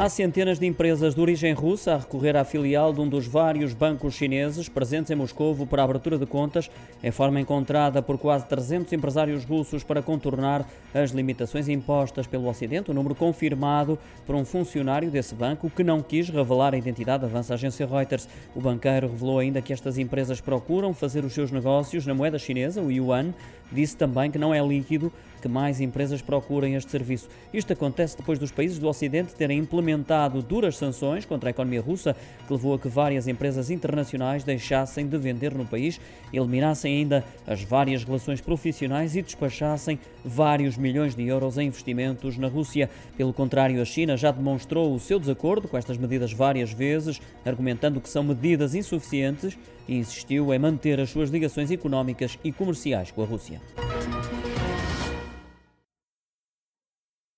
Há centenas de empresas de origem russa a recorrer à filial de um dos vários bancos chineses presentes em Moscovo para a abertura de contas, em forma encontrada por quase 300 empresários russos para contornar as limitações impostas pelo Ocidente. O número confirmado por um funcionário desse banco que não quis revelar a identidade, avança a agência Reuters. O banqueiro revelou ainda que estas empresas procuram fazer os seus negócios na moeda chinesa, o yuan. Disse também que não é líquido que mais empresas procurem este serviço. Isto acontece depois dos países do Ocidente terem implementado duras sanções contra a economia russa, que levou a que várias empresas internacionais deixassem de vender no país, eliminassem ainda as várias relações profissionais e despachassem vários milhões de euros em investimentos na Rússia. Pelo contrário, a China já demonstrou o seu desacordo com estas medidas várias vezes, argumentando que são medidas insuficientes e insistiu em manter as suas ligações económicas e comerciais com a Rússia.